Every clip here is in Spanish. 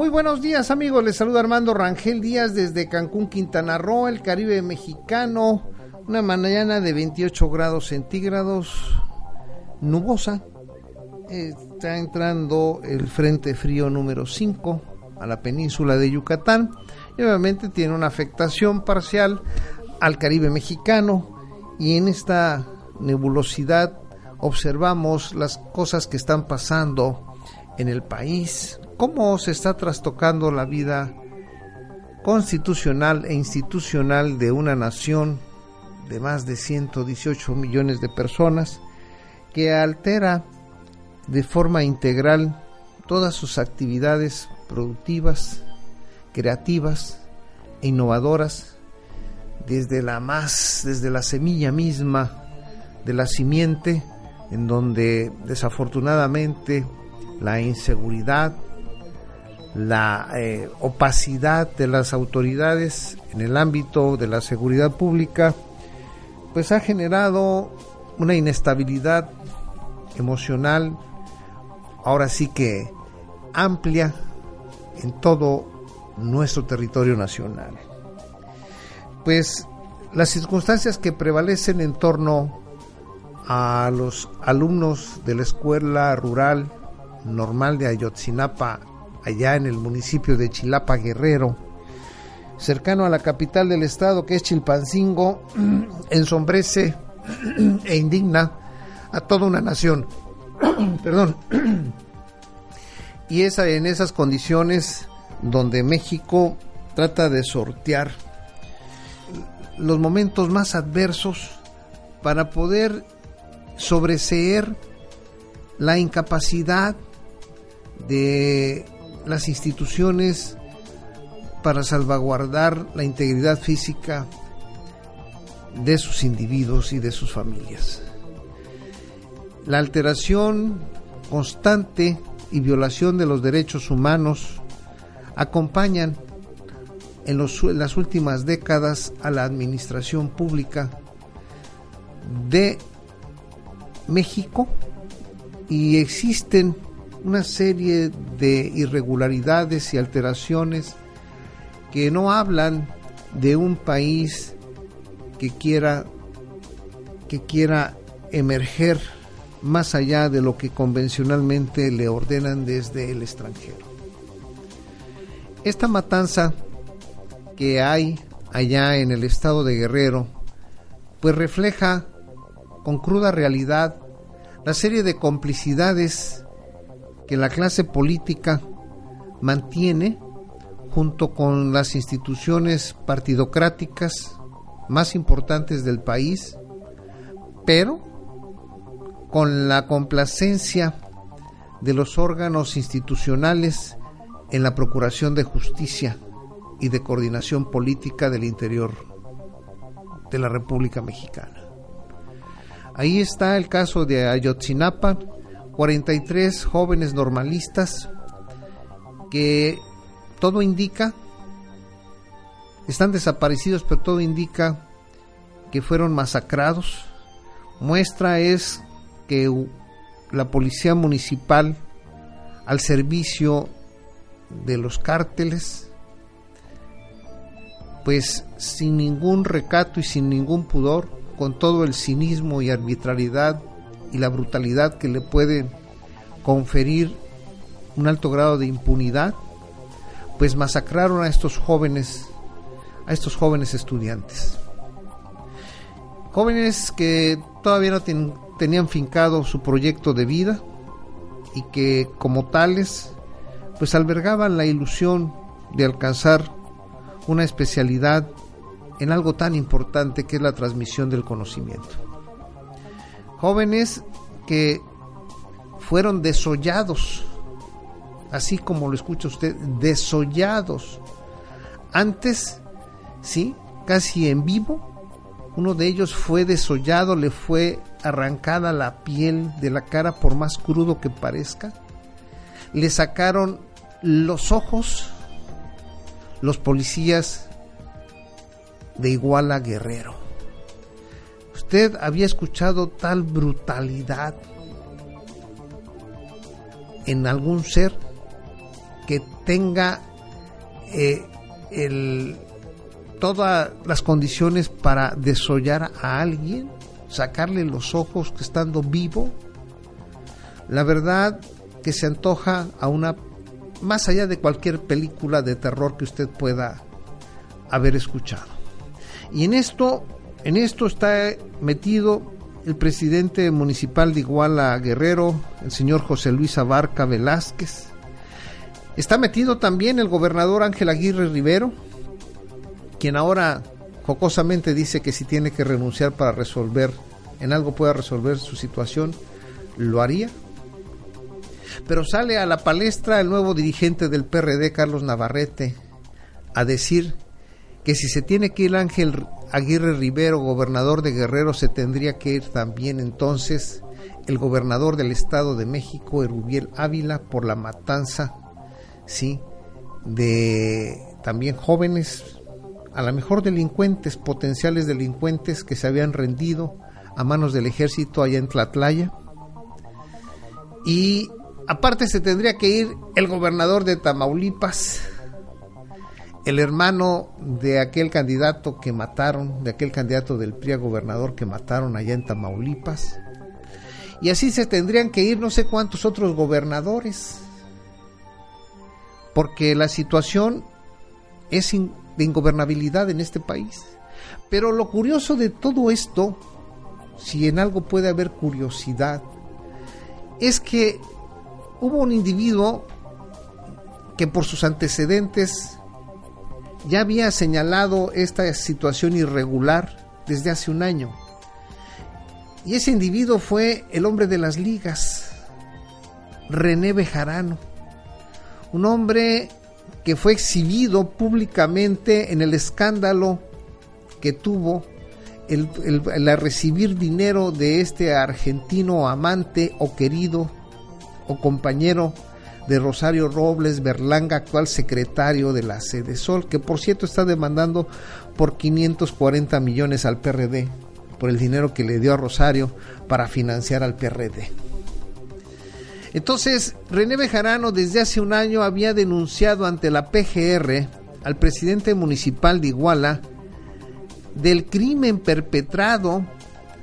Muy buenos días amigos, les saluda Armando Rangel Díaz desde Cancún, Quintana Roo, el Caribe mexicano. Una mañana de 28 grados centígrados, nubosa. Está entrando el Frente Frío número 5 a la península de Yucatán y obviamente tiene una afectación parcial al Caribe mexicano y en esta nebulosidad observamos las cosas que están pasando en el país, cómo se está trastocando la vida constitucional e institucional de una nación de más de 118 millones de personas que altera de forma integral todas sus actividades productivas, creativas e innovadoras desde la más desde la semilla misma de la simiente en donde desafortunadamente la inseguridad, la eh, opacidad de las autoridades en el ámbito de la seguridad pública, pues ha generado una inestabilidad emocional, ahora sí que amplia en todo nuestro territorio nacional. Pues las circunstancias que prevalecen en torno a los alumnos de la escuela rural normal de Ayotzinapa, allá en el municipio de Chilapa Guerrero, cercano a la capital del estado que es Chilpancingo, ensombrece e indigna a toda una nación. Perdón. y es en esas condiciones donde México trata de sortear los momentos más adversos para poder sobreseer la incapacidad de las instituciones para salvaguardar la integridad física de sus individuos y de sus familias. La alteración constante y violación de los derechos humanos acompañan en, las últimas décadas a la administración pública de México y existen una serie de irregularidades y alteraciones que no hablan de un país que quiera que quiera emerger más allá de lo que convencionalmente le ordenan desde el extranjero. Esta matanza que hay allá en el estado de Guerrero pues refleja con cruda realidad la serie de complicidades que la clase política mantiene junto con las instituciones partidocráticas más importantes del país, pero con la complacencia de los órganos institucionales en la procuración de justicia y de coordinación política del interior de la República Mexicana. Ahí está el caso de Ayotzinapa, 43 jóvenes normalistas que todo indica, están desaparecidos, pero todo indica que fueron masacrados. Muestra es que la policía municipal, al servicio de los cárteles, pues sin ningún recato y sin ningún pudor, con todo el cinismo y arbitrariedad y la brutalidad que le puede conferir un alto grado de impunidad, pues masacraron a estos jóvenes, a estos jóvenes estudiantes. Jóvenes que todavía no ten, tenían fincado su proyecto de vida y que como tales pues albergaban la ilusión de alcanzar una especialidad en algo tan importante que es la transmisión del conocimiento. Jóvenes que fueron desollados así como lo escucha usted, desollados. Antes, sí, casi en vivo, uno de ellos fue desollado, le fue arrancada la piel de la cara por más crudo que parezca. Le sacaron los ojos los policías de Iguala Guerrero. ¿Usted había escuchado tal brutalidad en algún ser que tenga eh, todas las condiciones para desollar a alguien, sacarle los ojos que estando vivo? La verdad que se antoja a una más allá de cualquier película de terror que usted pueda haber escuchado. Y en esto, en esto está metido el presidente municipal de Iguala Guerrero, el señor José Luis Abarca Velázquez. Está metido también el gobernador Ángel Aguirre Rivero, quien ahora jocosamente dice que si tiene que renunciar para resolver, en algo pueda resolver su situación, lo haría. Pero sale a la palestra el nuevo dirigente del PRD, Carlos Navarrete, a decir que si se tiene que ir Ángel Aguirre Rivero, gobernador de Guerrero, se tendría que ir también entonces el gobernador del Estado de México, Erubiel Ávila, por la matanza, sí, de también jóvenes, a lo mejor delincuentes, potenciales delincuentes que se habían rendido a manos del ejército allá en Tlatlaya. Y aparte se tendría que ir el gobernador de Tamaulipas, el hermano de aquel candidato que mataron, de aquel candidato del PRI gobernador que mataron allá en Tamaulipas. Y así se tendrían que ir no sé cuántos otros gobernadores. Porque la situación es de ingobernabilidad en este país. Pero lo curioso de todo esto, si en algo puede haber curiosidad, es que hubo un individuo que por sus antecedentes ya había señalado esta situación irregular desde hace un año. Y ese individuo fue el hombre de las ligas, René Bejarano, un hombre que fue exhibido públicamente en el escándalo que tuvo el, recibir dinero de este argentino amante o querido o compañero de Rosario Robles Berlanga, actual secretario de la Sede Sol, que por cierto está demandando por 540 millones al PRD, por el dinero que le dio a Rosario para financiar al PRD. Entonces, René Bejarano desde hace un año había denunciado ante la PGR al presidente municipal de Iguala del crimen perpetrado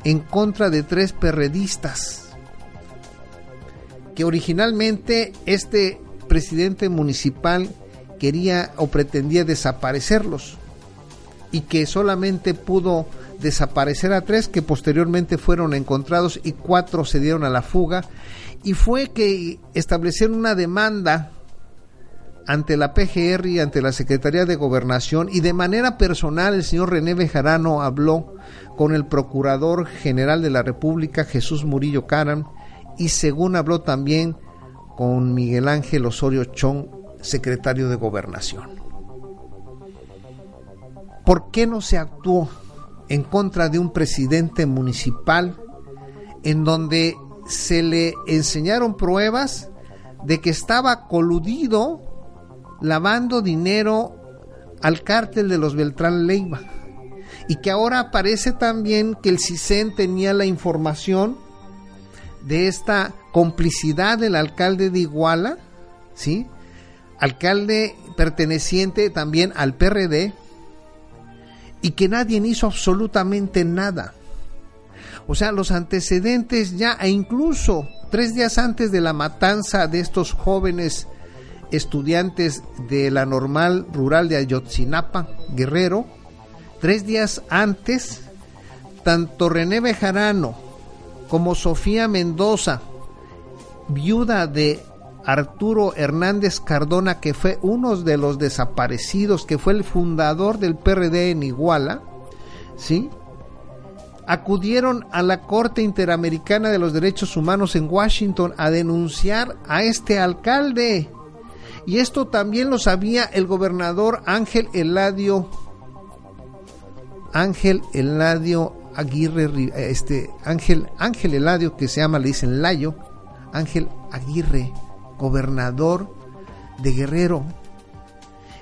en contra de tres perredistas que originalmente este presidente municipal quería o pretendía desaparecerlos y que solamente pudo desaparecer a tres que posteriormente fueron encontrados y cuatro se dieron a la fuga. Y fue que establecieron una demanda ante la PGR y ante la Secretaría de Gobernación y de manera personal el señor René Bejarano habló con el Procurador General de la República Jesús Murillo Caram y según habló también con Miguel Ángel Osorio Chong, secretario de Gobernación. ¿Por qué no se actuó en contra de un presidente municipal en donde se le enseñaron pruebas de que estaba coludido lavando dinero al cártel de los Beltrán Leiva? Y que ahora aparece también que el CISEN tenía la información de esta complicidad del alcalde de Iguala, ¿sí? Alcalde perteneciente también al PRD y que nadie hizo absolutamente nada. O sea, los antecedentes ya, e incluso tres días antes de la matanza de estos jóvenes estudiantes de la normal rural de Ayotzinapa, Guerrero, tres días antes, tanto René Bejarano como Sofía Mendoza, viuda de Arturo Hernández Cardona, que fue uno de los desaparecidos, que fue el fundador del PRD en Iguala, ¿sí? acudieron a la Corte Interamericana de los Derechos Humanos en Washington a denunciar a este alcalde Y esto también lo sabía el gobernador Ángel Eladio Ángel Eladio Aguirre este Ángel Ángel Eladio que se llama le dicen Layo, Ángel Aguirre, gobernador de Guerrero.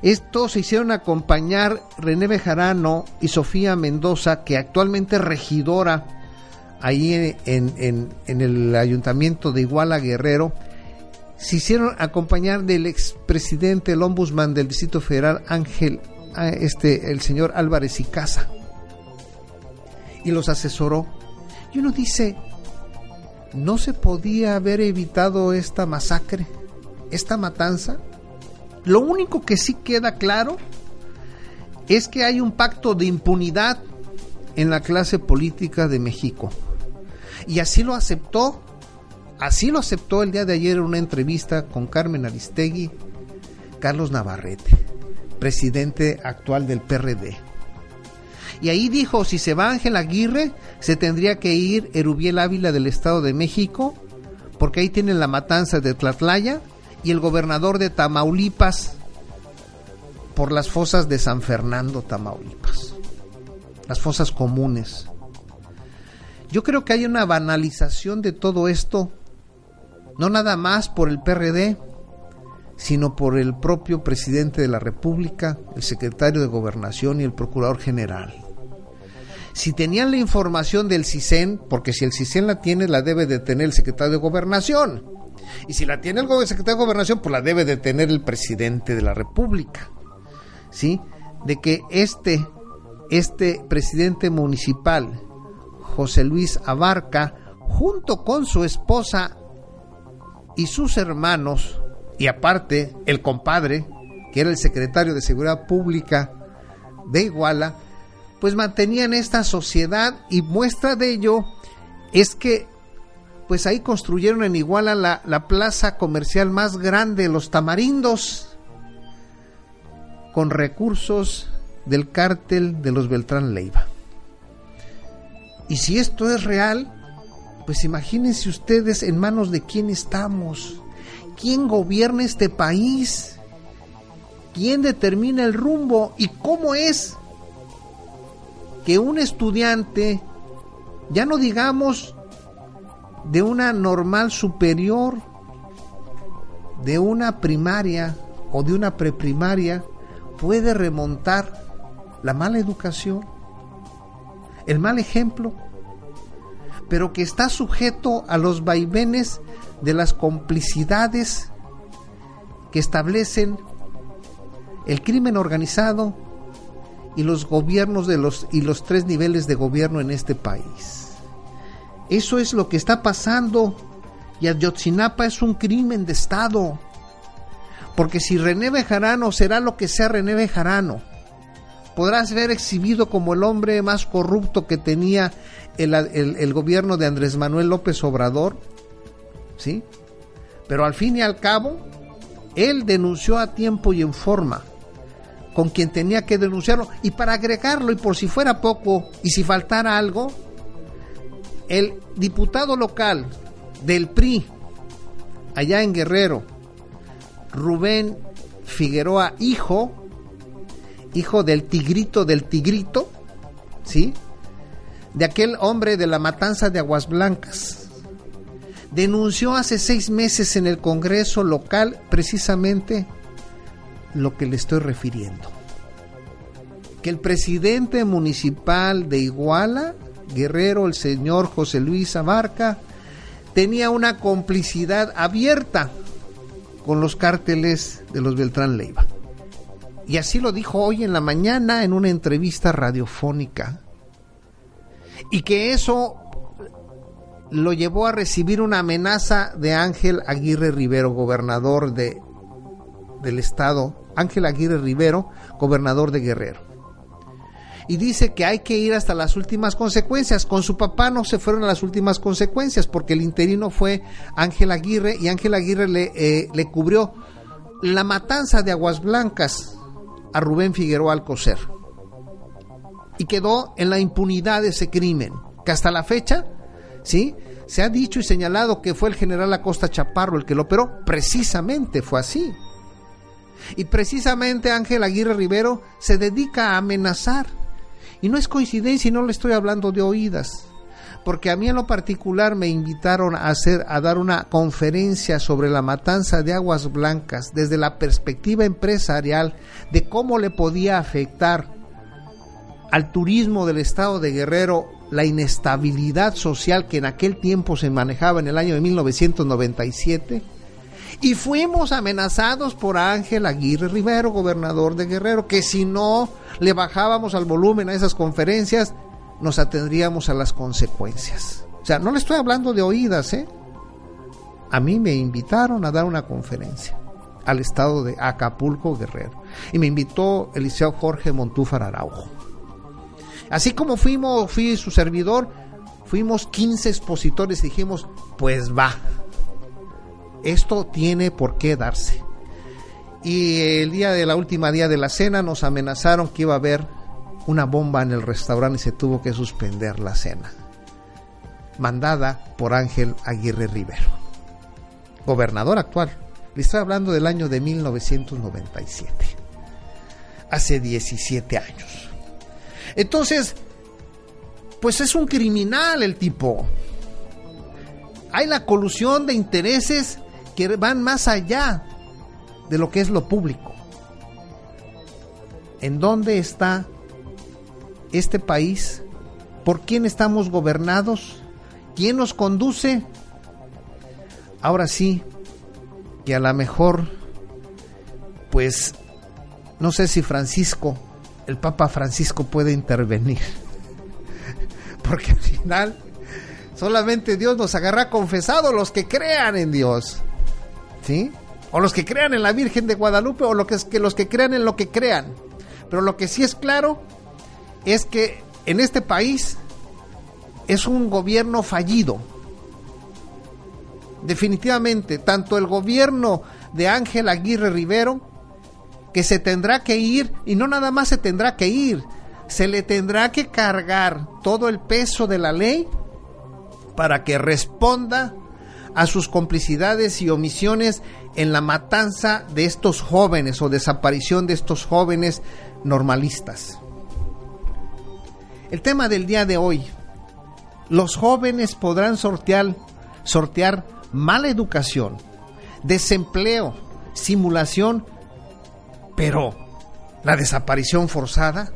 Estos se hicieron acompañar René Bejarano y Sofía Mendoza, que actualmente es regidora ahí en, el ayuntamiento de Iguala Guerrero, se hicieron acompañar del expresidente, el ombudsman del Distrito Federal, Ángel, este, el señor Álvarez y Casa, y los asesoró. Y uno dice, ¿no se podía haber evitado esta masacre, esta matanza? Lo único que sí queda claro es que hay un pacto de impunidad en la clase política de México. Y así lo aceptó, así lo aceptó el día de ayer en una entrevista con Carmen Aristegui, Carlos Navarrete, presidente actual del PRD. Y ahí dijo, si se va Ángel Aguirre, se tendría que ir Erubiel Ávila del Estado de México, porque ahí tienen la matanza de Tlatlaya, y el gobernador de Tamaulipas por las fosas de San Fernando, Tamaulipas. Las fosas comunes. Yo creo que hay una banalización de todo esto, no nada más por el PRD, sino por el propio presidente de la República, el secretario de Gobernación y el procurador general. Si tenían la información del CISEN, porque si el CISEN la tiene, la debe de tener el secretario de Gobernación. Y si la tiene el secretario de Gobernación, pues la debe de tener el presidente de la República. ¿Sí? De que este, este presidente municipal José Luis Abarca, junto con su esposa y sus hermanos, y aparte el compadre, que era el secretario de Seguridad Pública de Iguala, pues mantenían esta sociedad y muestra de ello es que pues ahí construyeron en Iguala la, la plaza comercial más grande, los tamarindos, con recursos del cártel de los Beltrán Leiva. Y si esto es real, pues imagínense ustedes en manos de quién estamos. ¿Quién gobierna este país? ¿Quién determina el rumbo? ¿Y cómo es que un estudiante, ya no digamos de una normal superior, de una primaria o de una preprimaria, puede remontar la mala educación? el mal ejemplo, pero que está sujeto a los vaivenes de las complicidades que establecen el crimen organizado y los gobiernos de los y los tres niveles de gobierno en este país. Eso es lo que está pasando y Ayotzinapa es un crimen de Estado. Porque si René Bejarano será lo que sea René Bejarano, podrás ver exhibido como el hombre más corrupto que tenía el, gobierno de Andrés Manuel López Obrador, ¿sí? Pero al fin y al cabo, él denunció a tiempo y en forma con quien tenía que denunciarlo. Y para agregarlo, y por si fuera poco, y si faltara algo, el diputado local del PRI, allá en Guerrero, Rubén Figueroa, hijo, hijo del tigrito del tigrito, ¿sí? De aquel hombre de la matanza de Aguas Blancas. Denunció hace seis meses en el Congreso local precisamente lo que le estoy refiriendo. Que el presidente municipal de Iguala, Guerrero, el señor José Luis Abarca, tenía una complicidad abierta con los cárteles de los Beltrán Leiva. Y así lo dijo hoy en la mañana en una entrevista radiofónica. Y que eso lo llevó a recibir una amenaza de Ángel Aguirre Rivero, gobernador de, del estado. Ángel Aguirre Rivero, gobernador de Guerrero. Y dice que hay que ir hasta las últimas consecuencias. Con su papá no se fueron a las últimas consecuencias porque el interino fue Ángel Aguirre y Ángel Aguirre le, eh, le cubrió la matanza de Aguas Blancas a Rubén Figueroa Alcocer. Y quedó en la impunidad de ese crimen, que hasta la fecha, ¿sí? Se ha dicho y señalado que fue el general Acosta Chaparro el que lo operó, precisamente fue así. Y precisamente Ángel Aguirre Rivero se dedica a amenazar. Y no es coincidencia y no le estoy hablando de oídas porque a mí en lo particular me invitaron a hacer a dar una conferencia sobre la matanza de aguas blancas desde la perspectiva empresarial de cómo le podía afectar al turismo del estado de Guerrero la inestabilidad social que en aquel tiempo se manejaba en el año de 1997 y fuimos amenazados por Ángel Aguirre Rivero, gobernador de Guerrero, que si no le bajábamos al volumen a esas conferencias, nos atendríamos a las consecuencias. O sea, no le estoy hablando de oídas, ¿eh? A mí me invitaron a dar una conferencia al estado de Acapulco, Guerrero. Y me invitó el liceo Jorge Montúfar Araujo. Así como fuimos, fui su servidor, fuimos 15 expositores y dijimos, pues va, esto tiene por qué darse. Y el día de la última día de la cena nos amenazaron que iba a haber una bomba en el restaurante y se tuvo que suspender la cena. Mandada por Ángel Aguirre Rivero, gobernador actual. Le estoy hablando del año de 1997. Hace 17 años. Entonces, pues es un criminal el tipo. Hay la colusión de intereses que van más allá de lo que es lo público. ¿En dónde está este país? ¿Por quién estamos gobernados? ¿Quién nos conduce? Ahora sí, que a lo mejor, pues, no sé si Francisco, el Papa Francisco puede intervenir. Porque al final, solamente Dios nos agarra confesado los que crean en Dios. ¿Sí? O los que crean en la Virgen de Guadalupe o lo que, es que los que crean en lo que crean. Pero lo que sí es claro es que en este país es un gobierno fallido. Definitivamente, tanto el gobierno de Ángel Aguirre Rivero, que se tendrá que ir, y no nada más se tendrá que ir, se le tendrá que cargar todo el peso de la ley para que responda a sus complicidades y omisiones en la matanza de estos jóvenes o desaparición de estos jóvenes normalistas. El tema del día de hoy. Los jóvenes podrán sortear, sortear mala educación, desempleo, simulación, pero la desaparición forzada.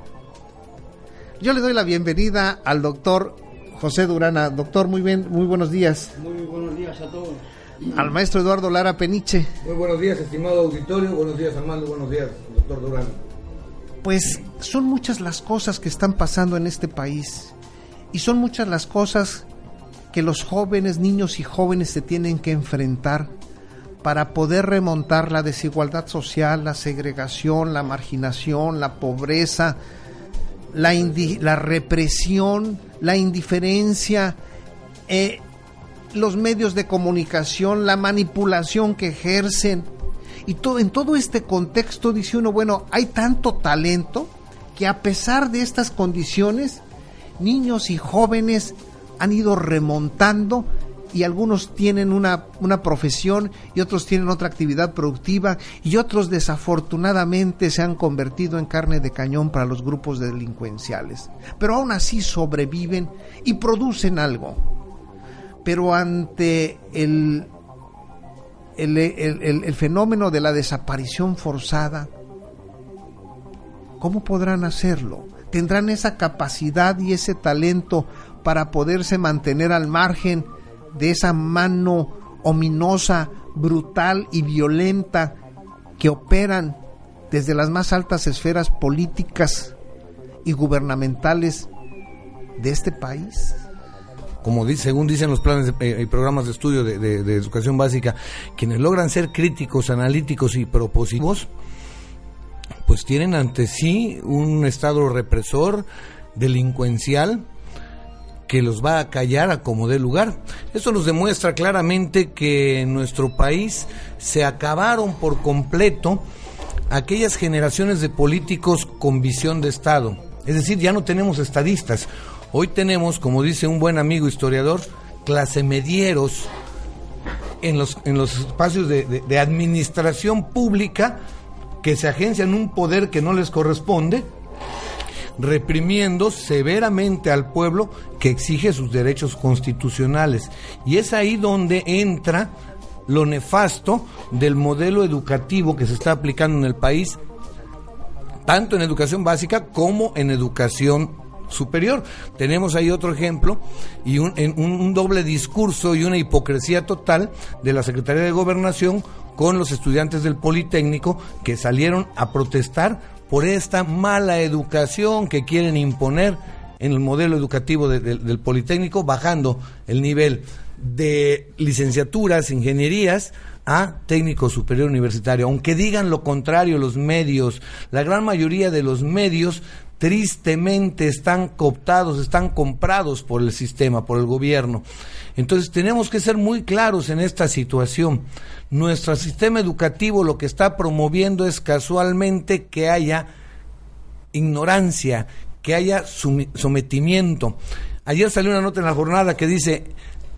Yo le doy la bienvenida al doctor José Durana. Doctor, muy bien, muy buenos días. Muy buenos días a todos. Al maestro Eduardo Lara Peniche. Muy buenos días, estimado auditorio. Buenos días, Armando. Buenos días, doctor Durana pues son muchas las cosas que están pasando en este país y son muchas las cosas que los jóvenes, niños y jóvenes se tienen que enfrentar para poder remontar la desigualdad social, la segregación, la marginación, la pobreza, la, represión, la indiferencia, eh, los medios de comunicación, la manipulación que ejercen. Y todo, en todo este contexto dice uno, bueno, hay tanto talento que a pesar de estas condiciones, niños y jóvenes han ido remontando y algunos tienen una, una, profesión y otros tienen otra actividad productiva y otros desafortunadamente se han convertido en carne de cañón para los grupos delincuenciales. Pero aún así sobreviven y producen algo. Pero ante el el, fenómeno de la desaparición forzada, ¿cómo podrán hacerlo? ¿Tendrán esa capacidad y ese talento para poderse mantener al margen de esa mano ominosa, brutal y violenta que operan desde las más altas esferas políticas y gubernamentales de este país? como dice, según dicen los planes eh, y programas de estudio de, educación básica, quienes logran ser críticos, analíticos y propositivos, pues tienen ante sí un estado represor, delincuencial, que los va a callar a como dé lugar. Eso nos demuestra claramente que en nuestro país se acabaron por completo aquellas generaciones de políticos con visión de Estado. Es decir, ya no tenemos estadistas. Hoy tenemos, como dice un buen amigo historiador, clase medieros en los, en los espacios de, administración pública que se agencian un poder que no les corresponde, reprimiendo severamente al pueblo que exige sus derechos constitucionales. Y es ahí donde entra lo nefasto del modelo educativo que se está aplicando en el país, tanto en educación básica como en educación superior. Tenemos ahí otro ejemplo y un, un, doble discurso y una hipocresía total de la Secretaría de Gobernación con los estudiantes del Politécnico que salieron a protestar por esta mala educación que quieren imponer en el modelo educativo del Politécnico, bajando el nivel de licenciaturas, ingenierías, a técnico superior universitario. Aunque digan lo contrario los medios, la gran mayoría de los medios tristemente están cooptados, están comprados por el sistema, por el gobierno. Entonces tenemos que ser muy claros en esta situación. Nuestro sistema educativo lo que está promoviendo es casualmente que haya ignorancia, que haya sometimiento. Ayer salió una nota en la jornada que dice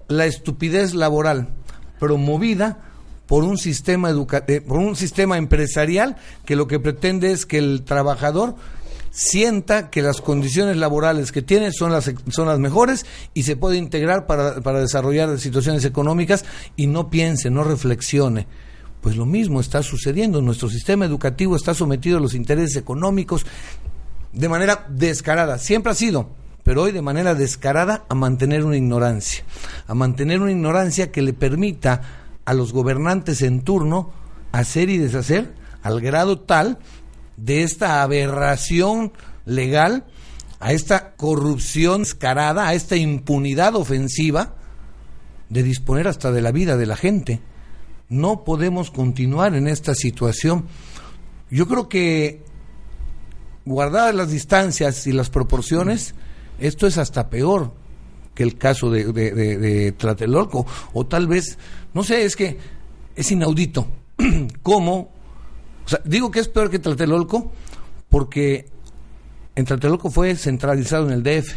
la estupidez laboral promovida por un sistema eh, por un sistema empresarial que lo que pretende es que el trabajador sienta que las condiciones laborales que tiene son las, son las mejores y se puede integrar para, para desarrollar situaciones económicas y no piense, no reflexione. Pues lo mismo está sucediendo. Nuestro sistema educativo está sometido a los intereses económicos de manera descarada. Siempre ha sido, pero hoy de manera descarada a mantener una ignorancia. A mantener una ignorancia que le permita a los gobernantes en turno hacer y deshacer al grado tal de esta aberración legal, a esta corrupción escarada, a esta impunidad ofensiva de disponer hasta de la vida de la gente. No podemos continuar en esta situación. Yo creo que guardadas las distancias y las proporciones, esto es hasta peor que el caso de, de, Tlatelolco, o tal vez, no sé, es que es inaudito cómo digo que es peor que Tlatelolco porque en Tlatelolco fue centralizado en el DF.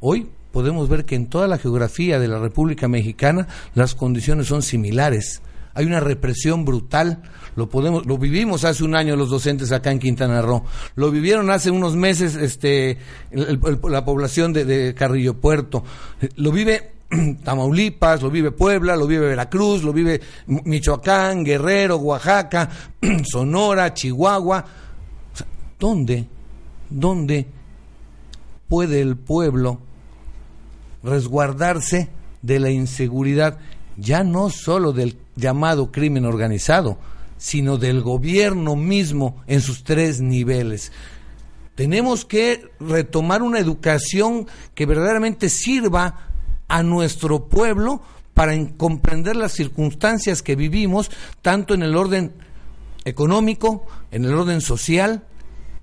Hoy podemos ver que en toda la geografía de la República Mexicana las condiciones son similares. Hay una represión brutal, lo podemos, lo vivimos hace un año los docentes acá en Quintana Roo, lo vivieron hace unos meses, este, la población de, de Carrillo Puerto, lo vive Tamaulipas, lo vive Puebla, lo vive Veracruz, lo vive Michoacán, Guerrero, Oaxaca, Sonora, Chihuahua. ¿Dónde? ¿Dónde puede el pueblo resguardarse de la inseguridad, ya no solo del llamado crimen organizado, sino del gobierno mismo en sus tres niveles? Tenemos que retomar una educación que verdaderamente sirva a nuestro pueblo para comprender las circunstancias que vivimos, tanto en el orden económico, en el orden social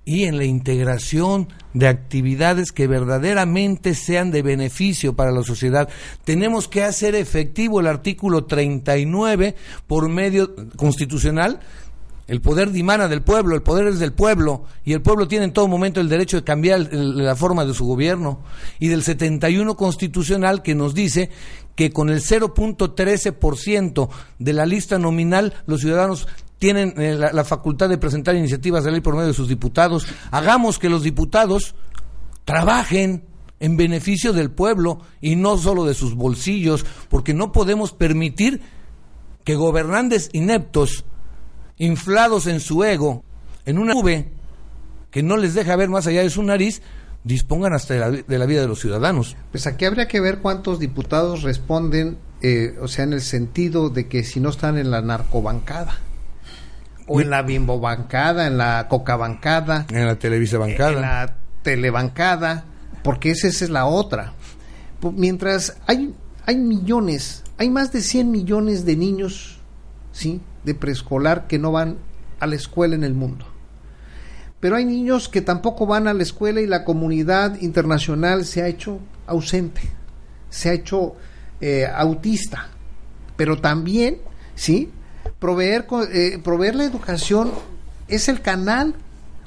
y en la integración de actividades que verdaderamente sean de beneficio para la sociedad. Tenemos que hacer efectivo el artículo 39 por medio constitucional el poder dimana del pueblo, el poder es del pueblo, y el pueblo tiene en todo momento el derecho de cambiar la forma de su gobierno. Y del 71 constitucional que nos dice que con el 0.13% de la lista nominal los ciudadanos tienen eh, la, la, facultad de presentar iniciativas de ley por medio de sus diputados. Hagamos que los diputados trabajen en beneficio del pueblo y no solo de sus bolsillos, porque no podemos permitir que gobernantes ineptos inflados en su ego, en una nube que no les deja ver más allá de su nariz, dispongan hasta de la, vida de los ciudadanos. Pues aquí habría que ver cuántos diputados responden, eh, o sea, en el sentido de que si no están en la narcobancada, o en la bimbobancada, en la cocabancada, en la televisa bancada, en la telebancada, porque esa, esa es la otra. Mientras hay, hay millones, hay más de 100 millones de niños, ¿sí? De preescolar que no van a la escuela en el mundo. Pero hay niños que tampoco van a la escuela y la comunidad internacional se ha hecho ausente, se ha hecho eh, autista. Pero también, ¿sí? Proveer, eh, proveer la educación es el canal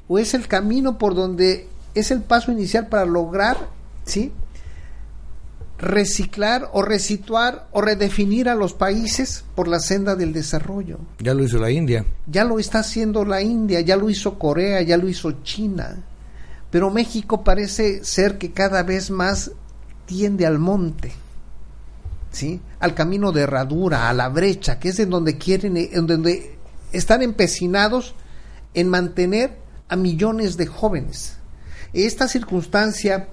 o es el camino por donde es el paso inicial para lograr, ¿sí? Reciclar o resituar o redefinir a los países por la senda del desarrollo. Ya lo hizo la India. Ya lo está haciendo la India, ya lo hizo Corea, ya lo hizo China. Pero México parece ser que cada vez más tiende al monte, ¿sí? Al camino de herradura, a la brecha, que es en donde quieren, en donde están empecinados en mantener a millones de jóvenes. Esta circunstancia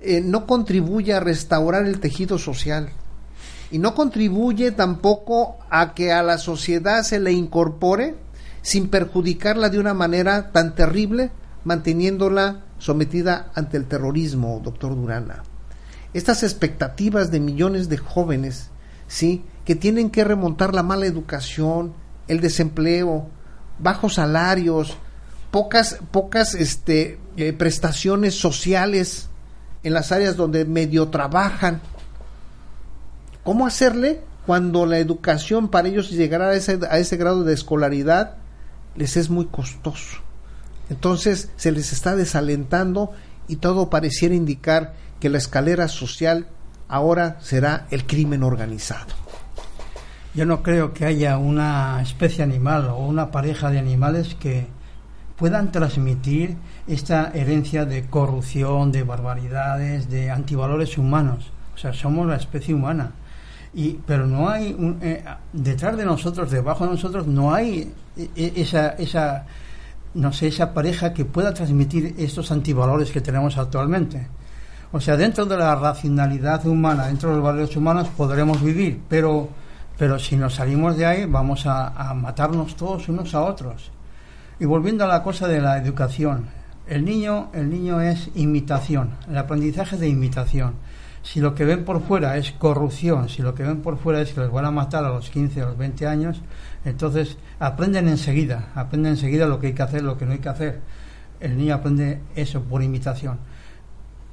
eh, no contribuye a restaurar el tejido social y no contribuye tampoco a que a la sociedad se le incorpore sin perjudicarla de una manera tan terrible, manteniéndola sometida ante el terrorismo, doctor Durana. Estas expectativas de millones de jóvenes, sí, que tienen que remontar la mala educación, el desempleo, bajos salarios, pocas, pocas este, eh, prestaciones sociales, en las áreas donde medio trabajan. ¿Cómo hacerle cuando la educación para ellos llegar a ese, a ese grado de escolaridad les es muy costoso? Entonces se les está desalentando y todo pareciera indicar que la escalera social ahora será el crimen organizado. Yo no creo que haya una especie animal o una pareja de animales que puedan transmitir esta herencia de corrupción, de barbaridades, de antivalores humanos. O sea, somos la especie humana. Y, pero no hay, eh, detrás de nosotros, debajo de nosotros, no hay eh, eh, esa, esa, no sé, esa pareja que pueda transmitir estos antivalores que tenemos actualmente. O sea, dentro de la racionalidad humana, dentro de los valores humanos, podremos vivir, pero, pero si nos salimos de ahí, vamos a matarnos todos unos a otros. Y volviendo a la cosa de la educación, el niño, el niño es imitación, el aprendizaje de imitación. Si lo que ven por fuera es corrupción, si lo que ven por fuera es que les van a matar a los 15, a los 20 años, entonces aprenden enseguida, aprenden enseguida lo que hay que hacer, lo que no hay que hacer. El niño aprende eso por imitación.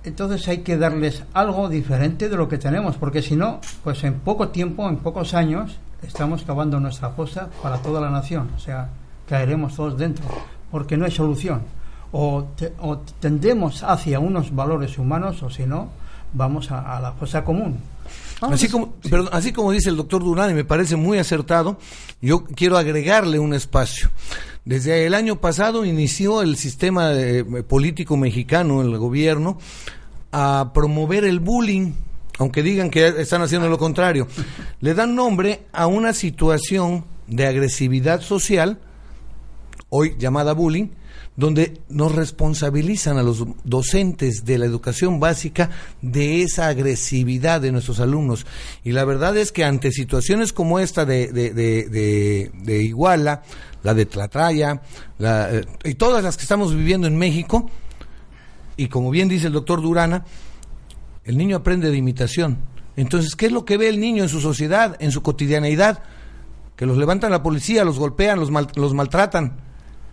Entonces hay que darles algo diferente de lo que tenemos, porque si no, pues en poco tiempo, en pocos años, estamos cavando nuestra fosa para toda la nación. O sea, caeremos todos dentro, porque no hay solución. O, tendemos hacia unos valores humanos o si no, vamos a, la fosa común. Así como, así como dice el doctor Durán, y me parece muy acertado, yo quiero agregarle un espacio. Desde el año pasado inició el sistema eh, político mexicano, el gobierno, a promover el bullying, aunque digan que están haciendo lo contrario. Le dan nombre a una situación de agresividad social hoy llamada bullying, donde nos responsabilizan a los docentes de la educación básica de esa agresividad de nuestros alumnos. Y la verdad es que ante situaciones como esta de, de, Iguala, la de Tlatraya, eh, y todas las que estamos viviendo en México, y como bien dice el doctor Durana, el niño aprende de imitación. Entonces, ¿qué es lo que ve el niño en su sociedad, en su cotidianeidad? Que los levantan la policía, los golpean, los, los maltratan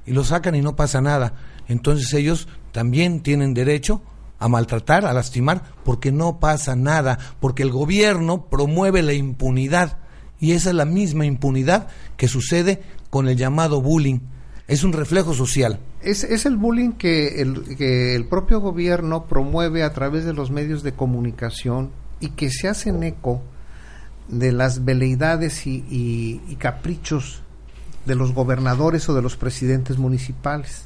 y lo sacan y no pasa nada. Entonces ellos también tienen derecho a maltratar, a lastimar, porque no pasa nada, porque el gobierno promueve la impunidad y esa es la misma impunidad que sucede con el llamado bullying. Es un reflejo social. Es, es el bullying que el, que el propio gobierno promueve a través de los medios de comunicación y que se hacen eco de las veleidades y, y caprichos de los gobernadores o de los presidentes municipales.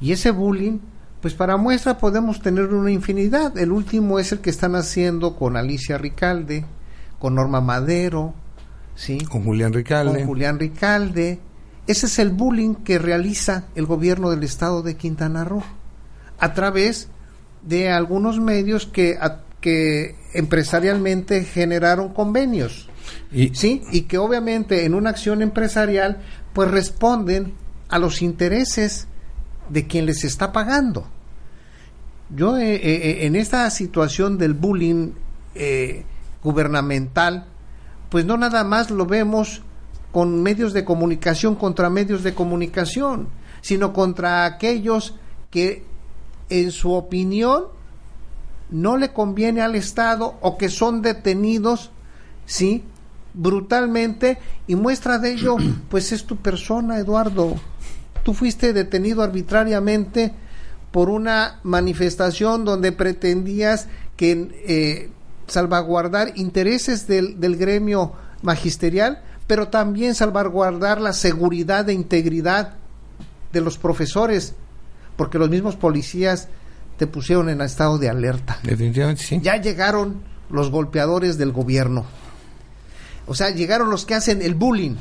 Y ese bullying, pues para muestra podemos tener una infinidad. El último es el que están haciendo con Alicia Ricalde, con Norma Madero, ¿sí? Con Julián Ricalde. Con Julián Ricalde. Ese es el bullying que realiza el gobierno del estado de Quintana Roo a través de algunos medios que, que empresarialmente generaron convenios y, ¿sí? Y que obviamente en una acción empresarial pues responden a los intereses de quien les está pagando. Yo eh, eh, eh, en esta situación del bullying gubernamental, pues no nada más lo vemos con medios de comunicación contra medios de comunicación, sino contra aquellos que en su opinión no le conviene al Estado o que son detenidos, ¿sí? brutalmente y muestra de ello pues es tu persona Eduardo tú fuiste detenido arbitrariamente por una manifestación donde pretendías que eh, salvaguardar intereses del, del gremio magisterial, pero también salvaguardar la seguridad e integridad de los profesores, porque los mismos policías te pusieron en estado de alerta. Definitivamente sí. Ya llegaron los golpeadores del gobierno. O sea, llegaron los que hacen el bullying.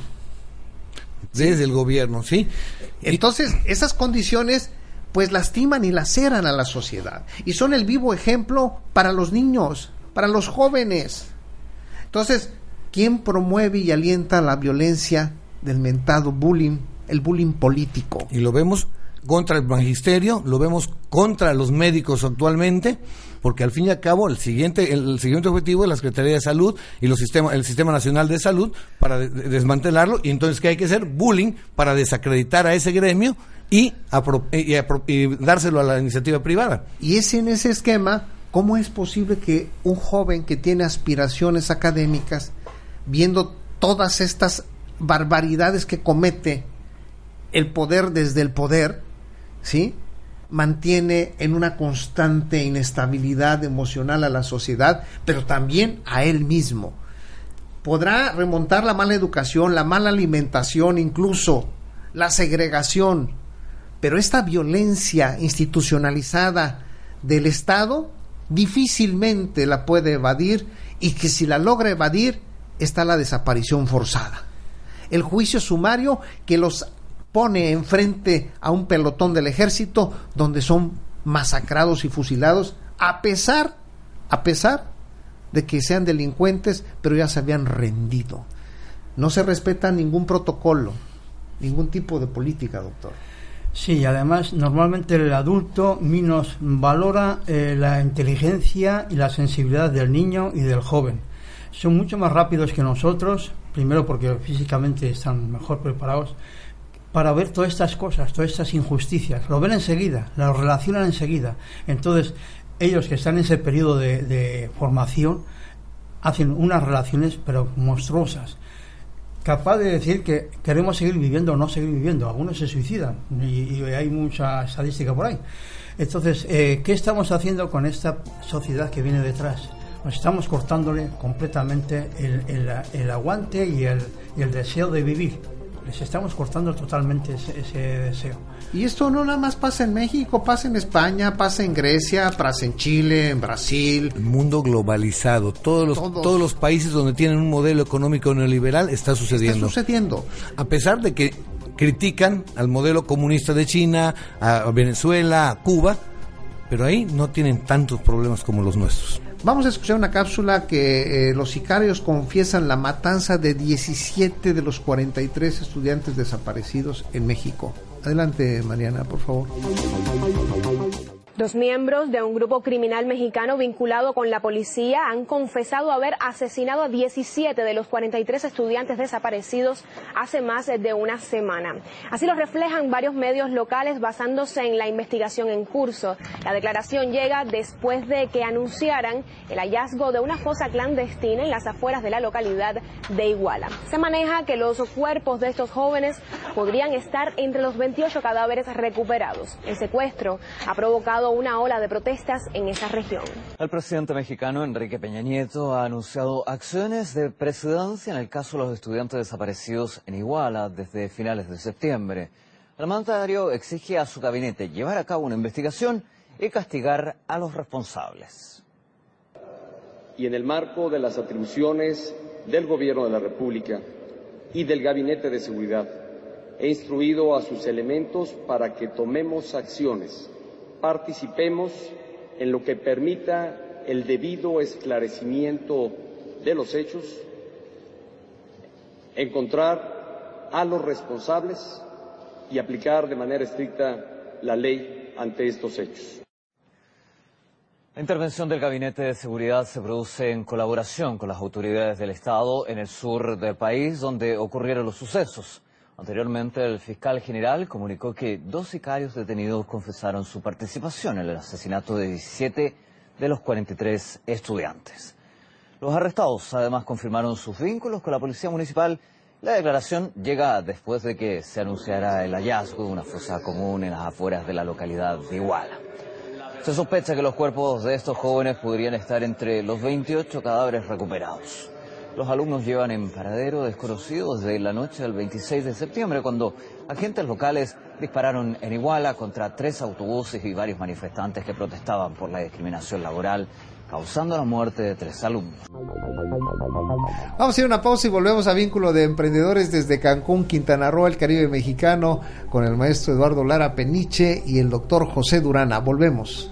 Desde el gobierno, sí. Entonces, esas condiciones pues lastiman y laceran a la sociedad. Y son el vivo ejemplo para los niños, para los jóvenes. Entonces, ¿quién promueve y alienta la violencia del mentado bullying, el bullying político? Y lo vemos contra el magisterio, lo vemos contra los médicos actualmente, porque al fin y al cabo el siguiente el, siguiente objetivo es la Secretaría de Salud y los sistemas el Sistema Nacional de Salud para de- de- desmantelarlo y entonces qué hay que hacer bullying para desacreditar a ese gremio y, apro- y apro- y dárselo a la iniciativa privada. Y es en ese esquema, ¿cómo es posible que un joven que tiene aspiraciones académicas, viendo todas estas barbaridades que comete el poder desde el poder, ¿sí? mantiene en una constante inestabilidad emocional a la sociedad, pero también a él mismo. Podrá remontar la mala educación, la mala alimentación, incluso la segregación, pero esta violencia institucionalizada del Estado difícilmente la puede evadir y que si la logra evadir está la desaparición forzada. El juicio sumario que los pone enfrente a un pelotón del ejército donde son masacrados y fusilados a pesar a pesar de que sean delincuentes, pero ya se habían rendido. No se respeta ningún protocolo, ningún tipo de política, doctor. Sí, además normalmente el adulto menos valora eh, la inteligencia y la sensibilidad del niño y del joven. Son mucho más rápidos que nosotros, primero porque físicamente están mejor preparados para ver todas estas cosas, todas estas injusticias. Lo ven enseguida, lo relacionan enseguida. Entonces, ellos que están en ese periodo de, formación hacen unas relaciones pero monstruosas capaz de decir que queremos seguir viviendo o no seguir viviendo. Algunos se suicidan y, hay mucha estadística por ahí. Entonces, eh, ¿qué estamos haciendo con esta sociedad que viene detrás? Nos estamos cortándole completamente el, aguante y el deseo de vivir. Les estamos cortando totalmente ese, ese deseo. Y esto no nada más pasa en México, pasa en España, pasa en Grecia, pasa en Chile, en Brasil. El mundo globalizado, todos los, Todos. todos los países donde tienen un modelo económico neoliberal está Está sucediendo. sucediendo. a pesar de que critican al modelo comunista de China, a Venezuela, a Cuba, pero ahí no tienen tantos problemas como los nuestros. Vamos a escuchar una cápsula que eh, los sicarios confiesan la matanza de 17 de los 43 estudiantes desaparecidos en México. Adelante, Mariana, por favor. Dos miembros de un grupo criminal mexicano vinculado con la policía han confesado haber asesinado a 17 de los 43 estudiantes desaparecidos hace más de una semana. Así lo reflejan varios medios locales basándose en la investigación en curso. La declaración llega después de que anunciaran el hallazgo de una fosa clandestina en las afueras de la localidad de Iguala. Se maneja que los cuerpos de estos jóvenes podrían estar entre los 28 cadáveres recuperados. El secuestro ha provocado una ola de protestas en esa región. El presidente mexicano Enrique Peña Nieto ha anunciado acciones de presidencia en el caso de los estudiantes desaparecidos en Iguala desde finales de septiembre. El mandatario exige a su gabinete llevar a cabo una investigación y castigar a los responsables. y en el marco de las atribuciones del Gobierno de la República y del Gabinete de Seguridad, he instruido a sus elementos para que tomemos acciones, participemos en lo que permita el debido esclarecimiento de los hechos, encontrar a los responsables y aplicar de manera estricta la ley ante estos hechos. La intervención del Gabinete de Seguridad se produce en colaboración con las autoridades del Estado en el sur del país donde ocurrieron los sucesos. Anteriormente, el fiscal general comunicó que dos sicarios detenidos confesaron su participación en el asesinato de 17 de los 43 estudiantes. Los arrestados además confirmaron sus vínculos con la policía municipal. La declaración llega después de que se anunciara el hallazgo de una fosa común en las afueras de la localidad de Iguala. Se sospecha que los cuerpos de estos jóvenes podrían estar entre los 28 cadáveres recuperados. Los alumnos llevan en paradero desconocido desde la noche del 26 de septiembre, cuando agentes locales dispararon en Iguala contra tres autobuses y varios manifestantes que protestaban por la discriminación laboral, causando la muerte de tres alumnos. Vamos a ir a una pausa y volvemos a Vínculo de Emprendedores desde Cancún, Quintana Roo, el Caribe mexicano, con el maestro Eduardo Lara Peniche y el doctor José Durana. Volvemos.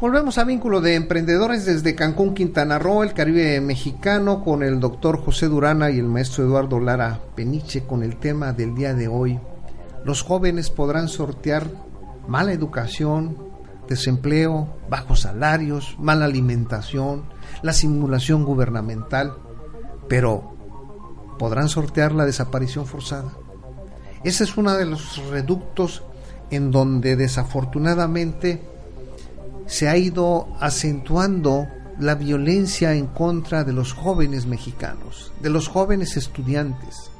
Volvemos a vínculo de emprendedores desde Cancún, Quintana Roo, el Caribe mexicano, con el doctor José Durana y el maestro Eduardo Lara Peniche con el tema del día de hoy. Los jóvenes podrán sortear mala educación, desempleo, bajos salarios, mala alimentación, la simulación gubernamental, pero ¿podrán sortear la desaparición forzada? Ese es uno de los reductos en donde desafortunadamente se ha ido acentuando la violencia en contra de los jóvenes mexicanos, de los jóvenes estudiantes,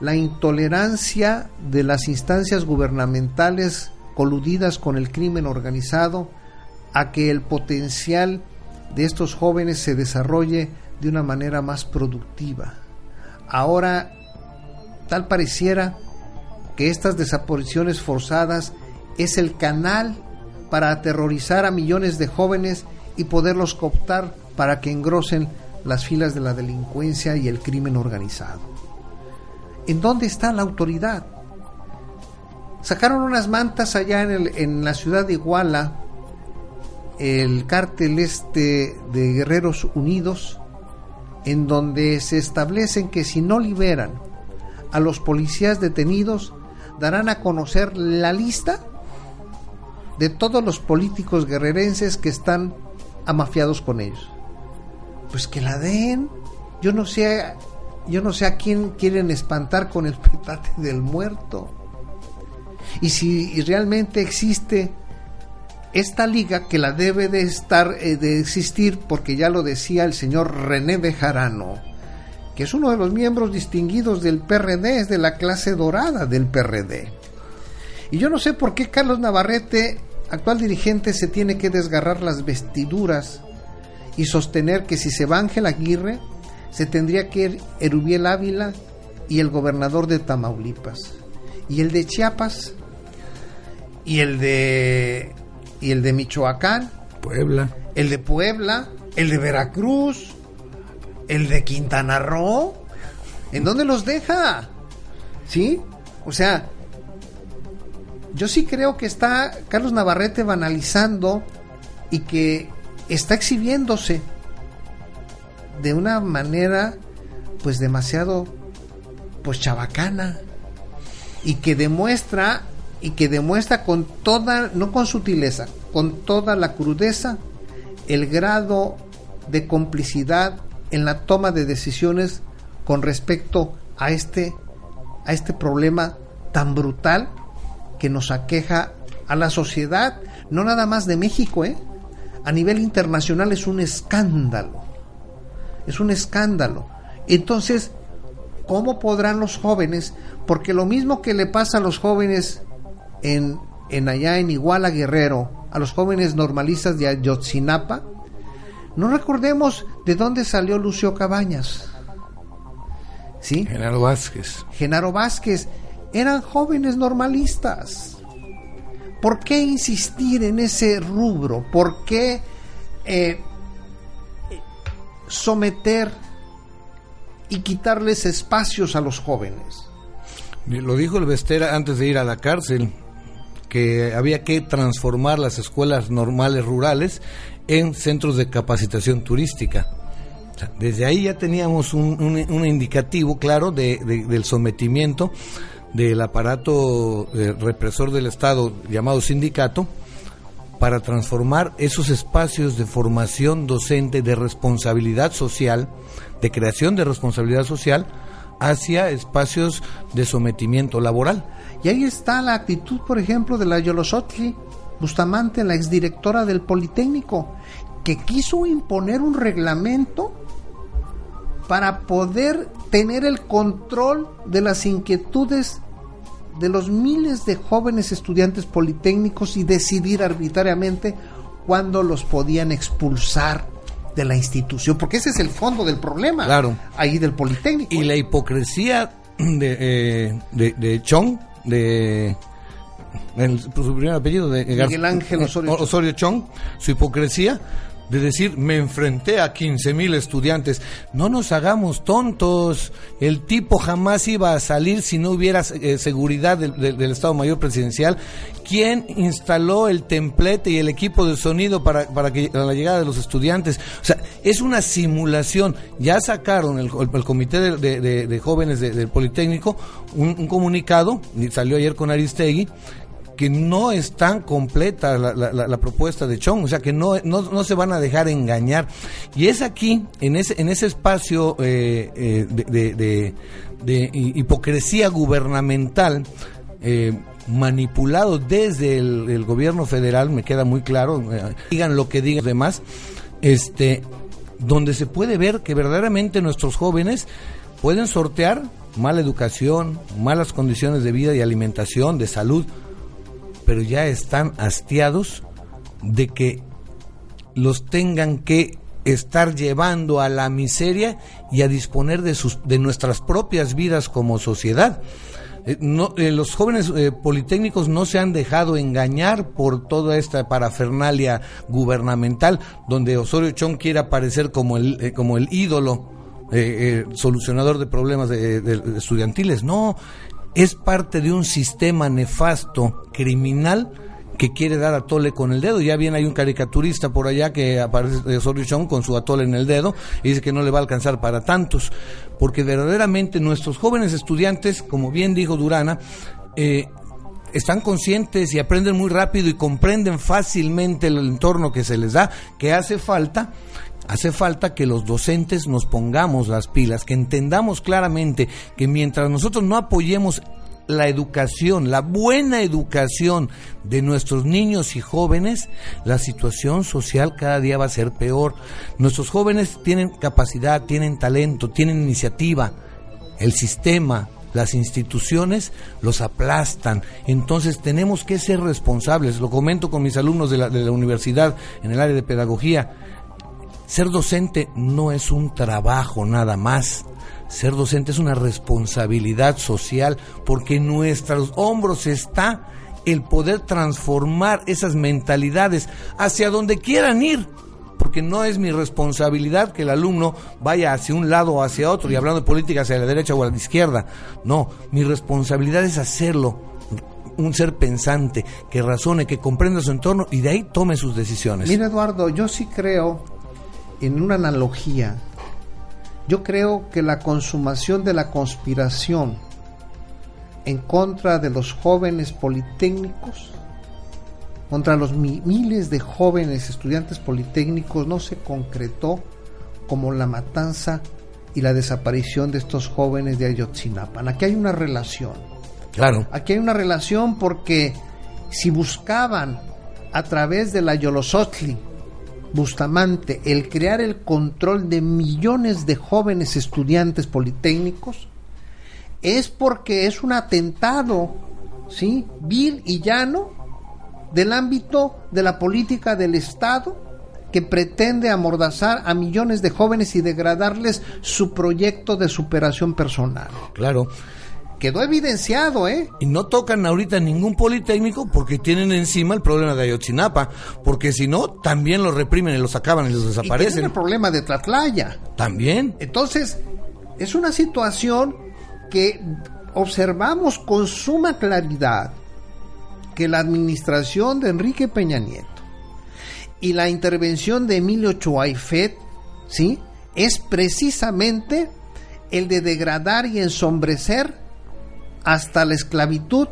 la intolerancia de las instancias gubernamentales coludidas con el crimen organizado a que el potencial de estos jóvenes se desarrolle de una manera más productiva. Ahora, tal pareciera que estas desapariciones forzadas es el canal para aterrorizar a millones de jóvenes y poderlos cooptar para que engrosen las filas de la delincuencia y el crimen organizado. ¿En dónde está la autoridad? Sacaron unas mantas allá en, en la ciudad de Iguala, el cártel este de Guerreros Unidos, en donde se establecen que si no liberan a los policías detenidos, darán a conocer la lista de todos los políticos guerrerenses que están amafiados con ellos. Pues que la den. Yo no sé, yo no sé a quién quieren espantar con el petate del muerto. Y si realmente existe esta liga que la debe de estar eh, de existir porque ya lo decía el señor René Bejarano, que es uno de los miembros distinguidos del PRD, es de la clase dorada del PRD. Y yo no sé por qué Carlos Navarrete, actual dirigente, se tiene que desgarrar las vestiduras y sostener que si se va Ángel Aguirre, se tendría que ir Erubiel Ávila y el gobernador de Tamaulipas. Y el de Chiapas, y el de y el de Michoacán, Puebla, el de Puebla, el de Veracruz, el de Quintana Roo. ¿En dónde los deja? ¿Sí? O sea, yo sí creo que está Carlos Navarrete banalizando y que está exhibiéndose de una manera pues demasiado pues chabacana y que demuestra y que demuestra con toda, no con sutileza, con toda la crudeza, el grado de complicidad en la toma de decisiones con respecto a este, a este problema tan brutal que nos aqueja a la sociedad, no nada más de México, ¿eh? a nivel internacional es un escándalo, es un escándalo. Entonces, ¿cómo podrán los jóvenes? Porque lo mismo que le pasa a los jóvenes en, en allá en Iguala Guerrero, a los jóvenes normalistas de Ayotzinapa, no recordemos de dónde salió Lucio Cabañas. ¿Sí? Genaro Vázquez. Genaro Vázquez. Eran jóvenes normalistas. ¿Por qué insistir en ese rubro? ¿Por qué eh, someter y quitarles espacios a los jóvenes? Lo dijo el Vestera antes de ir a la cárcel que había que transformar las escuelas normales rurales en centros de capacitación turística. desde ahí ya teníamos un, indicativo claro de, del sometimiento del aparato eh, represor del Estado llamado sindicato para transformar esos espacios de formación docente, de responsabilidad social, de creación de responsabilidad social, hacia espacios de sometimiento laboral. Y ahí está la actitud, por ejemplo, de la Yolosotli Bustamante, la exdirectora del Politécnico, que quiso imponer un reglamento para poder tener el control de las inquietudes de los miles de jóvenes estudiantes politécnicos y decidir arbitrariamente cuándo los podían expulsar de la institución, porque ese es el fondo del problema claro. ahí del Politécnico. Y la hipocresía de, eh, de, de Chong, de su primer apellido de Miguel Ángel Osorio, Osorio Chong, su hipocresía de decir me enfrenté a 15 mil estudiantes. No nos hagamos tontos. El tipo jamás iba a salir si no hubiera eh, seguridad del, Estado Mayor Presidencial. ¿Quién instaló el templete y el equipo de sonido para, para que la llegada de los estudiantes? O sea, es una simulación. Ya sacaron el, comité de, de, jóvenes del Politécnico un, un comunicado, salió ayer con Aristegui, que no es tan completa la, la, propuesta de Chong, o sea que no, no, se van a dejar engañar. Y es aquí, en ese, en ese espacio eh, eh, de, de, hipocresía gubernamental, eh, manipulado desde el, gobierno federal, me queda muy claro, digan lo que digan los demás, este, donde se puede ver que verdaderamente nuestros jóvenes pueden sortear mala educación, malas condiciones de vida y alimentación, de salud, pero ya están hastiados de que los tengan que estar llevando a la miseria y a disponer de sus de nuestras propias vidas como sociedad. Eh, eh, los jóvenes eh, politécnicos no se han dejado engañar por toda esta parafernalia gubernamental donde Osorio Chong quiere aparecer como el como el ídolo solucionador de problemas estudiantiles. No, es parte de un sistema nefasto, criminal, que quiere dar atole con el dedo. Ya bien hay un caricaturista por allá que aparece de Chong con su atole en el dedo y dice que no le va a alcanzar para tantos. Porque verdaderamente nuestros jóvenes estudiantes, como bien dijo Durana, eh, están conscientes y aprenden muy rápido y comprenden fácilmente el entorno que se les da, que hace falta Hace falta que los docentes nos pongamos las pilas, que entendamos claramente que mientras nosotros no apoyemos la educación, la buena educación de nuestros niños y jóvenes, la situación social cada día va a ser peor. Nuestros jóvenes tienen capacidad, tienen talento, tienen iniciativa. El sistema, las instituciones los aplastan. Entonces tenemos que ser responsables. Lo comento con mis alumnos de la, de la universidad en el área de pedagogía ser docente no es un trabajo nada más. Ser docente es una responsabilidad social porque en nuestros hombros está el poder transformar esas mentalidades hacia donde quieran ir. Porque no es mi responsabilidad que el alumno vaya hacia un lado o hacia otro y hablando de política hacia la derecha o a la izquierda. No, mi responsabilidad es hacerlo un ser pensante, que razone, que comprenda su entorno y de ahí tome sus decisiones. Mira Eduardo, yo sí creo en una analogía, yo creo que la consumación de la conspiración en contra de los jóvenes politécnicos, contra los miles de jóvenes estudiantes politécnicos, no se concretó como la matanza y la desaparición de estos jóvenes de Ayotzinapan. Aquí hay una relación. Claro. Aquí hay una relación porque si buscaban a través de la Yolosotli Bustamante el crear el control de millones de jóvenes estudiantes politécnicos es porque es un atentado, ¿sí? vil y llano del ámbito de la política del Estado que pretende amordazar a millones de jóvenes y degradarles su proyecto de superación personal. Claro quedó evidenciado, ¿eh? Y no tocan ahorita ningún politécnico porque tienen encima el problema de Ayotzinapa, porque si no, también los reprimen y los acaban y los desaparecen. Y tienen el problema de Tlatlaya. También. Entonces, es una situación que observamos con suma claridad que la administración de Enrique Peña Nieto y la intervención de Emilio Chuaifet, ¿sí? Es precisamente el de degradar y ensombrecer hasta la esclavitud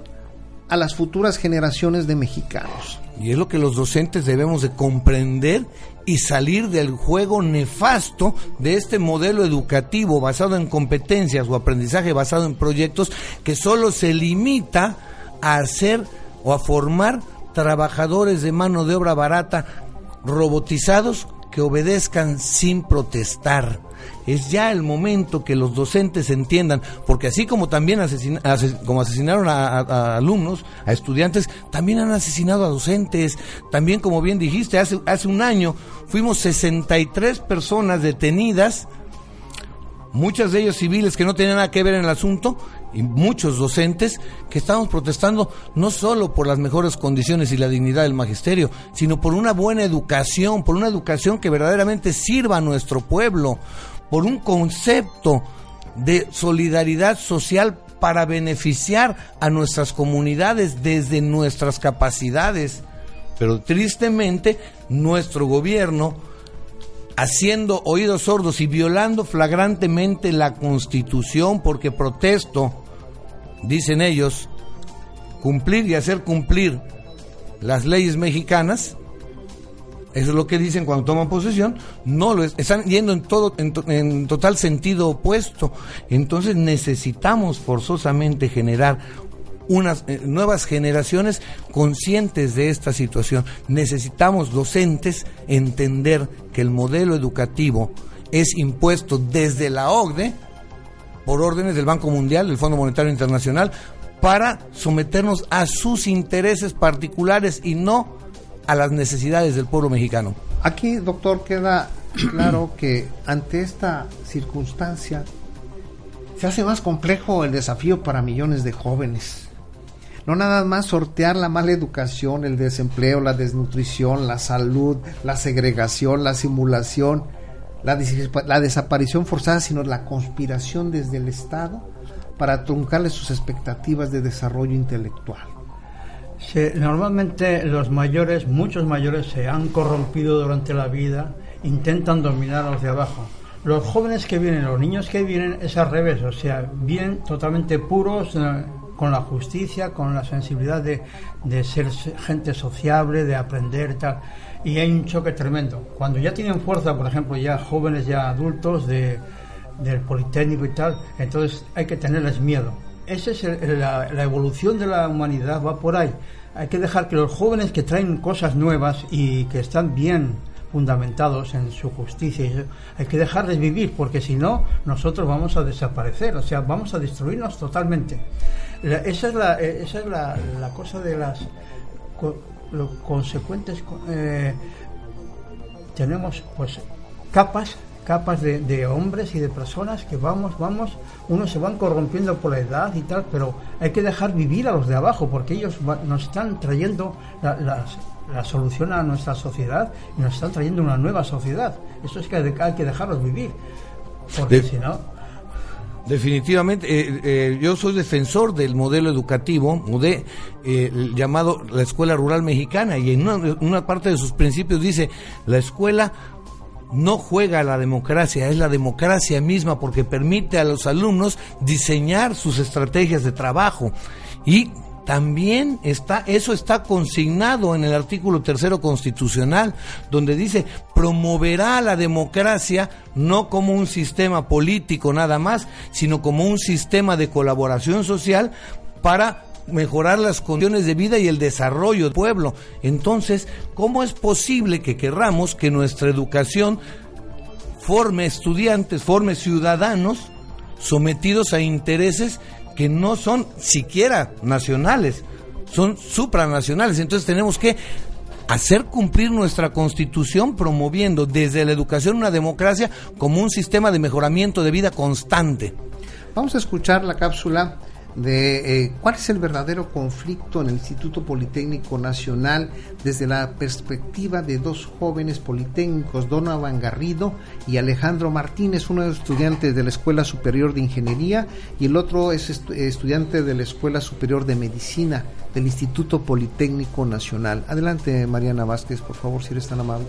a las futuras generaciones de mexicanos. Y es lo que los docentes debemos de comprender y salir del juego nefasto de este modelo educativo basado en competencias o aprendizaje basado en proyectos que solo se limita a hacer o a formar trabajadores de mano de obra barata robotizados que obedezcan sin protestar es ya el momento que los docentes entiendan, porque así como también como asesinaron a, alumnos, a estudiantes, también han asesinado a docentes. También, como bien dijiste, hace, hace un año fuimos 63 personas detenidas, muchas de ellas civiles que no tenían nada que ver en el asunto, y muchos docentes que estamos protestando no solo por las mejores condiciones y la dignidad del magisterio, sino por una buena educación, por una educación que verdaderamente sirva a nuestro pueblo, por un concepto de solidaridad social para beneficiar a nuestras comunidades desde nuestras capacidades. Pero tristemente nuestro gobierno, haciendo oídos sordos y violando flagrantemente la constitución, porque protesto, dicen ellos, cumplir y hacer cumplir las leyes mexicanas, eso es lo que dicen cuando toman posesión, no lo es, están yendo en todo en, total sentido opuesto. Entonces necesitamos forzosamente generar unas eh, nuevas generaciones conscientes de esta situación. Necesitamos docentes entender que el modelo educativo es impuesto desde la OCDE por órdenes del Banco Mundial, del Fondo Monetario Internacional, para someternos a sus intereses particulares y no a las necesidades del pueblo mexicano. Aquí, doctor, queda claro que ante esta circunstancia se hace más complejo el desafío para millones de jóvenes. No nada más sortear la mala educación, el desempleo, la desnutrición, la salud, la segregación, la simulación, la, la desaparición forzada, sino la conspiración desde el Estado para truncarle sus expectativas de desarrollo intelectual normalmente los mayores, muchos mayores se han corrompido durante la vida, intentan dominar a los de abajo. Los jóvenes que vienen, los niños que vienen es al revés, o sea, vienen totalmente puros eh, con la justicia, con la sensibilidad de, de ser gente sociable, de aprender tal. Y hay un choque tremendo. Cuando ya tienen fuerza, por ejemplo, ya jóvenes, ya adultos de, del Politécnico y tal, entonces hay que tenerles miedo esa es la, evolución de la humanidad, va por ahí. Hay que dejar que los jóvenes que traen cosas nuevas y que están bien fundamentados en su justicia, hay que dejarles vivir, porque si no, nosotros vamos a desaparecer, o sea, vamos a destruirnos totalmente. esa es la, esa es la, cosa de las consecuentes. Eh, tenemos pues capas capas de, hombres y de personas que vamos, vamos, unos se van corrompiendo por la edad y tal, pero hay que dejar vivir a los de abajo porque ellos nos están trayendo la, solución a nuestra sociedad y nos están trayendo una nueva sociedad. Eso es que hay que dejarlos vivir, porque si no... Definitivamente, eh, eh, yo soy defensor del modelo educativo de, eh, llamado la Escuela Rural Mexicana y en una parte de sus principios dice la escuela no juega la democracia, es la democracia misma porque permite a los alumnos diseñar sus estrategias de trabajo. Y también está, eso está consignado en el artículo tercero constitucional, donde dice promoverá la democracia no como un sistema político nada más, sino como un sistema de colaboración social para mejorar las condiciones de vida y el desarrollo del pueblo. Entonces, ¿cómo es posible que querramos que nuestra educación forme estudiantes, forme ciudadanos sometidos a intereses que no son siquiera nacionales, son supranacionales? Entonces tenemos que hacer cumplir nuestra constitución promoviendo desde la educación una democracia como un sistema de mejoramiento de vida constante. Vamos a escuchar la cápsula de eh, cuál es el verdadero conflicto en el Instituto Politécnico Nacional desde la perspectiva de dos jóvenes politécnicos, Donovan Garrido y Alejandro Martínez, uno es estudiante de la Escuela Superior de Ingeniería y el otro es estudiante de la Escuela Superior de Medicina del Instituto Politécnico Nacional. Adelante, Mariana Vázquez, por favor, si eres tan amable.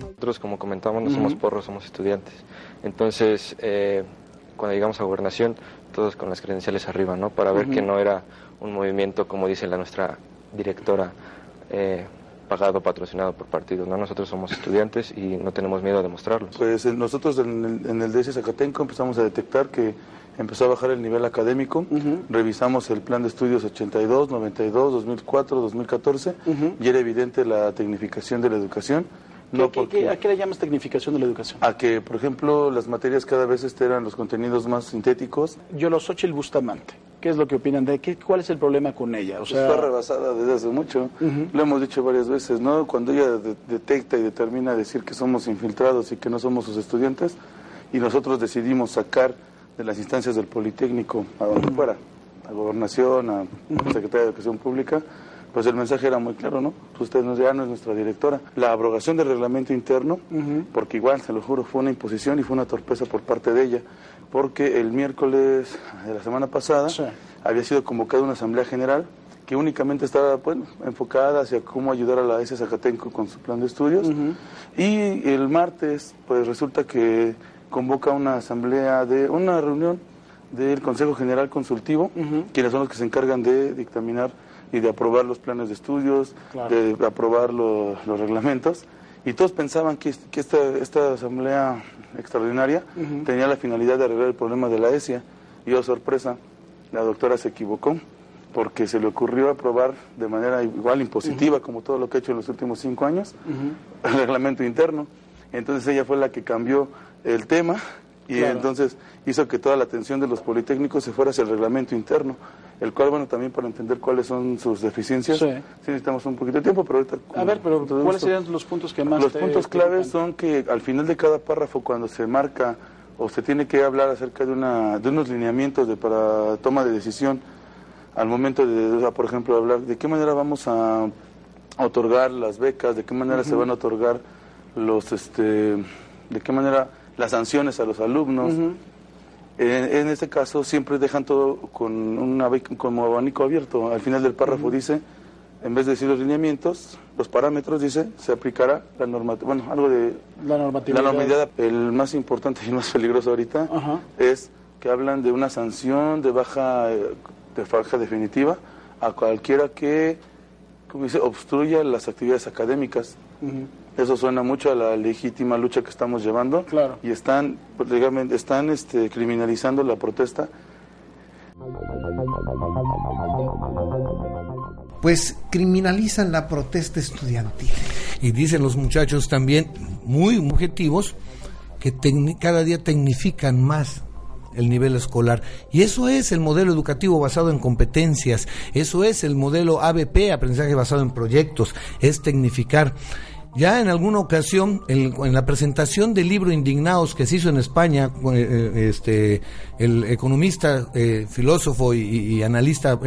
Nosotros, como comentamos, no somos porros, somos estudiantes. Entonces, eh, cuando llegamos a gobernación, todos con las credenciales arriba, ¿no? Para ver que no era un movimiento, como dice la nuestra directora, eh, pagado, patrocinado por partidos, ¿no? Nosotros somos estudiantes y no tenemos miedo a demostrarlo. Pues eh, nosotros en el, en el DS Zacatenco empezamos a detectar que empezó a bajar el nivel académico, revisamos el plan de estudios 82, 92, 2004, 2014 y era evidente la tecnificación de la educación no porque, ¿A qué le llamas tecnificación de la educación? A que, por ejemplo, las materias cada vez eran los contenidos más sintéticos. Yo lo el Bustamante. ¿Qué es lo que opinan de qué? ¿Cuál es el problema con ella? O sea... Está rebasada desde hace mucho. Lo hemos dicho varias veces, ¿no? Cuando ella detecta y determina decir que somos infiltrados y que no somos sus estudiantes, y nosotros decidimos sacar de las instancias del Politécnico a donde fuera, a Gobernación, a Secretaría de Educación Pública, pues el mensaje era muy claro, ¿no? Usted ya no es nuestra directora. La abrogación del reglamento interno, porque igual, se lo juro, fue una imposición y fue una torpeza por parte de ella, porque el miércoles de la semana pasada había sido convocada una asamblea general que únicamente estaba bueno, enfocada hacia cómo ayudar a la S. Zacatenco con su plan de estudios. Y el martes, pues resulta que convoca una asamblea de una reunión del Consejo General Consultivo, quienes son los que se encargan de dictaminar y de aprobar los planes de estudios, de aprobar los reglamentos. Y todos pensaban que, esta, esta, asamblea extraordinaria tenía la finalidad de arreglar el problema de la ESIA. Y oh sorpresa, la doctora se equivocó porque se le ocurrió aprobar de manera igual impositiva, como todo lo que ha hecho en los últimos cinco años, el reglamento interno. Entonces ella fue la que cambió el tema y entonces hizo que toda la atención de los politécnicos se fuera hacia el reglamento interno, el cual, bueno, también para entender cuáles son sus deficiencias, sí, necesitamos un poquito de tiempo, pero ahorita... A ver, pero ¿cuáles serían los puntos que más... Los puntos claves son que al final de cada párrafo, cuando se marca o se tiene que hablar acerca de, una, de unos lineamientos de, para toma de decisión, al momento de, por ejemplo, hablar de qué manera vamos a otorgar las becas, de qué manera se van a otorgar los, este, de qué manera las sanciones a los alumnos. En, este caso siempre dejan todo con una como abanico abierto. Al final del párrafo dice, en vez de decir los lineamientos, los parámetros, dice, se aplicará la normatividad, bueno, algo de... La normatividad. La normatividad, el más importante y más peligroso ahorita es que hablan de una sanción de baja, de baja definitiva a cualquiera que, como dice, obstruya las actividades académicas. Eso suena mucho a la legítima lucha que estamos llevando. Claro. Y están, pues, están este, criminalizando la protesta. Pues criminalizan la protesta estudiantil. Y dicen los muchachos también, muy objetivos, que cada día tecnifican más el nivel escolar. Y eso es el modelo educativo basado en competencias, eso es el modelo ABP, aprendizaje basado en proyectos, es tecnificar. Ya en alguna ocasión, en, la presentación del libro Indignados que se hizo en España, eh, eh, este, el economista, eh, filósofo y, analista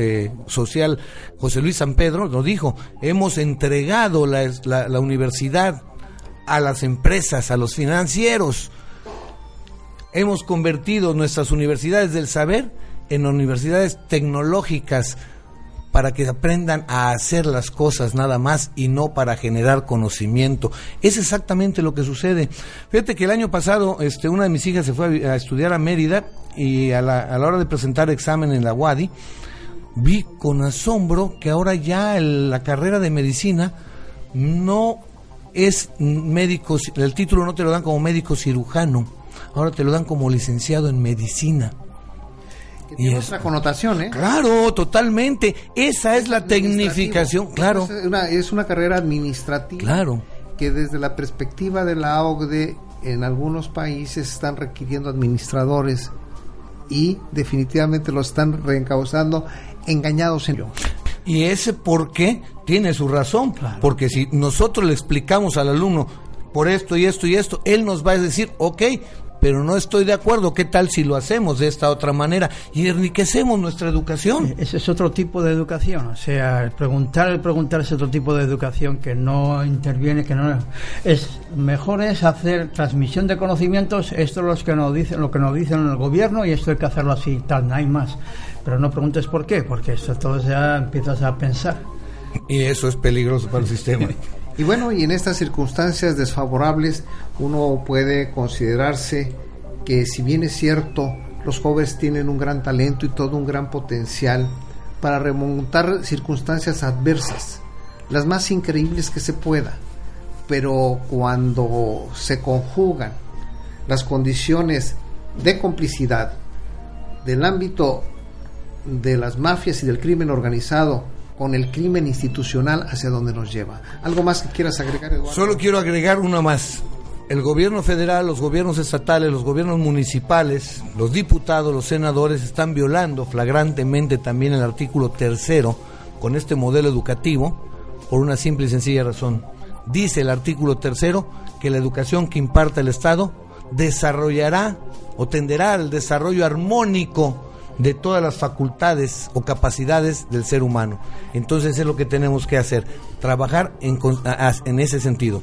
social José Luis San Pedro lo dijo, hemos entregado la, la universidad a las empresas, a los financieros. Hemos convertido nuestras universidades del saber en universidades tecnológicas para que aprendan a hacer las cosas nada más y no para generar conocimiento. Es exactamente lo que sucede. Fíjate que el año pasado este, una de mis hijas se fue a, estudiar a Mérida y a la, a la, hora de presentar examen en la UADI, vi con asombro que ahora ya la carrera de medicina no es médico, el título no te lo dan como médico cirujano, ahora te lo dan como licenciado en medicina y es otra connotación, ¿eh? Claro, totalmente. Esa es la tecnificación, claro. Es una, es una carrera administrativa. Claro. Que desde la perspectiva de la OCDE, en algunos países están requiriendo administradores y definitivamente lo están reencauzando engañados en ello. Y ese por qué tiene su razón, porque si nosotros le explicamos al alumno por esto y esto y esto, él nos va a decir, ok, pero no estoy de acuerdo. ¿Qué tal si lo hacemos de esta otra manera y enriquecemos nuestra educación? Eh, ese es otro tipo de educación, o sea, el preguntar, el preguntar es otro tipo de educación que no interviene, que no es mejor es hacer transmisión de conocimientos. Esto es lo que nos dicen, lo que nos dicen el gobierno y esto hay que hacerlo así, tal, no hay más. Pero no preguntes por qué, porque esto todo ya empiezas a pensar. Y eso es peligroso para el sistema. Y bueno, y en estas circunstancias desfavorables uno puede considerarse que si bien es cierto, los jóvenes tienen un gran talento y todo un gran potencial para remontar circunstancias adversas, las más increíbles que se pueda, pero cuando se conjugan las condiciones de complicidad del ámbito de las mafias y del crimen organizado con el crimen institucional hacia donde nos lleva. ¿Algo más que quieras agregar, Eduardo? Solo quiero agregar una más. El gobierno federal, los gobiernos estatales, los gobiernos municipales, los diputados, los senadores están violando flagrantemente también el artículo tercero con este modelo educativo por una simple y sencilla razón. Dice el artículo tercero que la educación que imparta el Estado desarrollará o tenderá al desarrollo armónico de todas las facultades o capacidades del ser humano. Entonces es lo que tenemos que hacer, trabajar en, en ese sentido.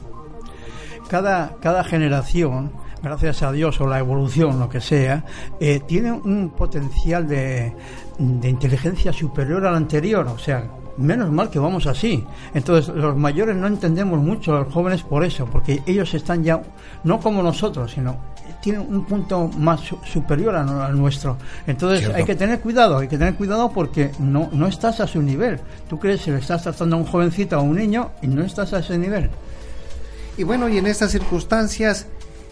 Cada, cada generación, gracias a Dios o la evolución, lo que sea, eh, tiene un potencial de, de inteligencia superior al anterior. O sea, menos mal que vamos así. Entonces, los mayores no entendemos mucho a los jóvenes por eso, porque ellos están ya, no como nosotros, sino tiene un punto más superior al nuestro. Entonces hay que tener cuidado, hay que tener cuidado porque no, no estás a su nivel. Tú crees que le estás tratando a un jovencito o a un niño y no estás a ese nivel. Y bueno, y en estas circunstancias,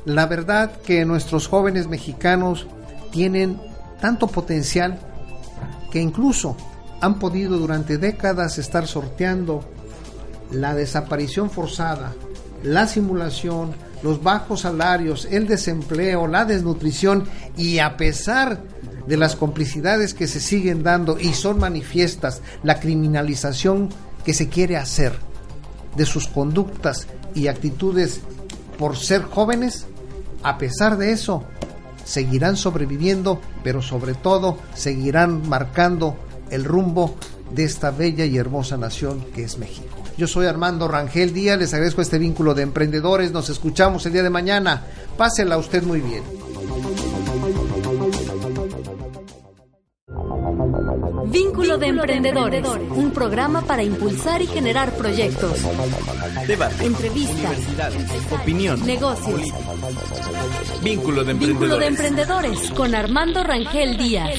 la verdad que nuestros jóvenes mexicanos tienen tanto potencial que incluso han podido durante décadas estar sorteando la desaparición forzada, la simulación, los bajos salarios, el desempleo, la desnutrición y a pesar de las complicidades que se siguen dando y son manifiestas, la criminalización que se quiere hacer de sus conductas y actitudes por ser jóvenes, a pesar de eso, seguirán sobreviviendo, pero sobre todo seguirán marcando el rumbo de esta bella y hermosa nación que es México. Yo soy Armando Rangel Díaz, les agradezco este vínculo de emprendedores, nos escuchamos el día de mañana, pásela usted muy bien. Vínculo de Emprendedores, un programa para impulsar y generar proyectos, debate, entrevistas, opinión, negocios. Vínculo de Emprendedores. Vínculo de Emprendedores con Armando Rangel Díaz.